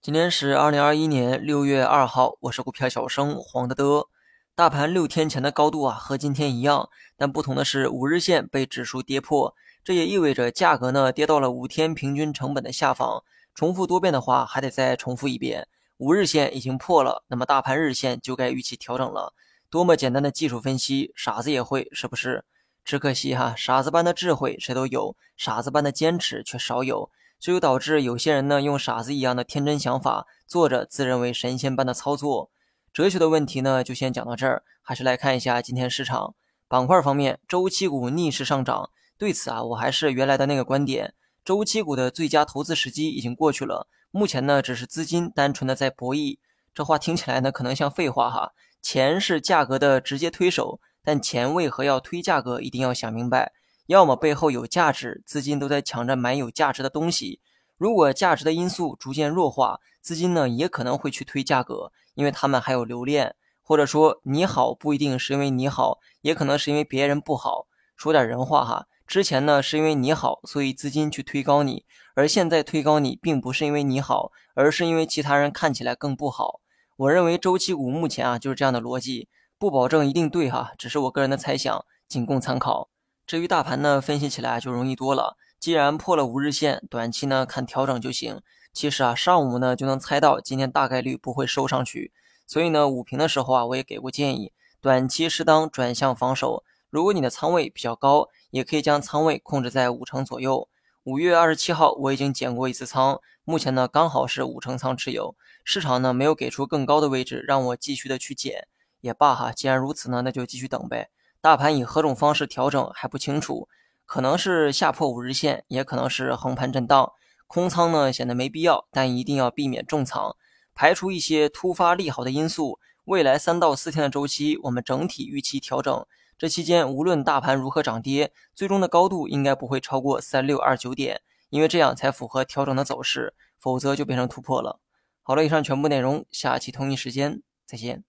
今天是二零二一年六月二号，我是股票小生黄德德。大盘六天前的高度啊，和今天一样，但不同的是五日线被指数跌破，这也意味着价格呢跌到了五天平均成本的下方。重复多遍的话，还得再重复一遍。五日线已经破了，那么大盘日线就该预期调整了。多么简单的技术分析，傻子也会，是不是？只可惜哈，傻子般的智慧谁都有，傻子般的坚持却少有。这就导致有些人呢，用傻子一样的天真想法，做着自认为神仙般的操作。哲学的问题呢，就先讲到这儿。还是来看一下今天市场板块方面，周期股逆势上涨。对此啊，我还是原来的那个观点，周期股的最佳投资时机已经过去了。目前呢，只是资金单纯的在博弈。这话听起来呢，可能像废话哈。钱是价格的直接推手，但钱为何要推价格，一定要想明白。要么背后有价值，资金都在抢着买有价值的东西。如果价值的因素逐渐弱化，资金呢也可能会去推价格，因为他们还有留恋。或者说你好不一定是因为你好，也可能是因为别人不好。说点人话哈，之前呢是因为你好，所以资金去推高你，而现在推高你，并不是因为你好，而是因为其他人看起来更不好。我认为周期股目前啊就是这样的逻辑，不保证一定对哈，只是我个人的猜想，仅供参考。至于大盘呢，分析起来就容易多了。既然破了五日线，短期呢看调整就行。其实啊，上午呢就能猜到今天大概率不会收上去，所以呢，午评的时候啊，我也给过建议，短期适当转向防守。如果你的仓位比较高，也可以将仓位控制在五成左右。五月二十七号我已经减过一次仓，目前呢刚好是五成仓持有。市场呢没有给出更高的位置让我继续的去减，也罢哈。既然如此呢，那就继续等呗。大盘以何种方式调整还不清楚，可能是下破五日线，也可能是横盘震荡。空仓呢显得没必要，但一定要避免重仓，排除一些突发利好的因素。未来三到四天的周期，我们整体预期调整。这期间无论大盘如何涨跌，最终的高度应该不会超过三六二九点，因为这样才符合调整的走势，否则就变成突破了。好了，以上全部内容，下期同一时间再见。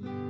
Mm-hmm.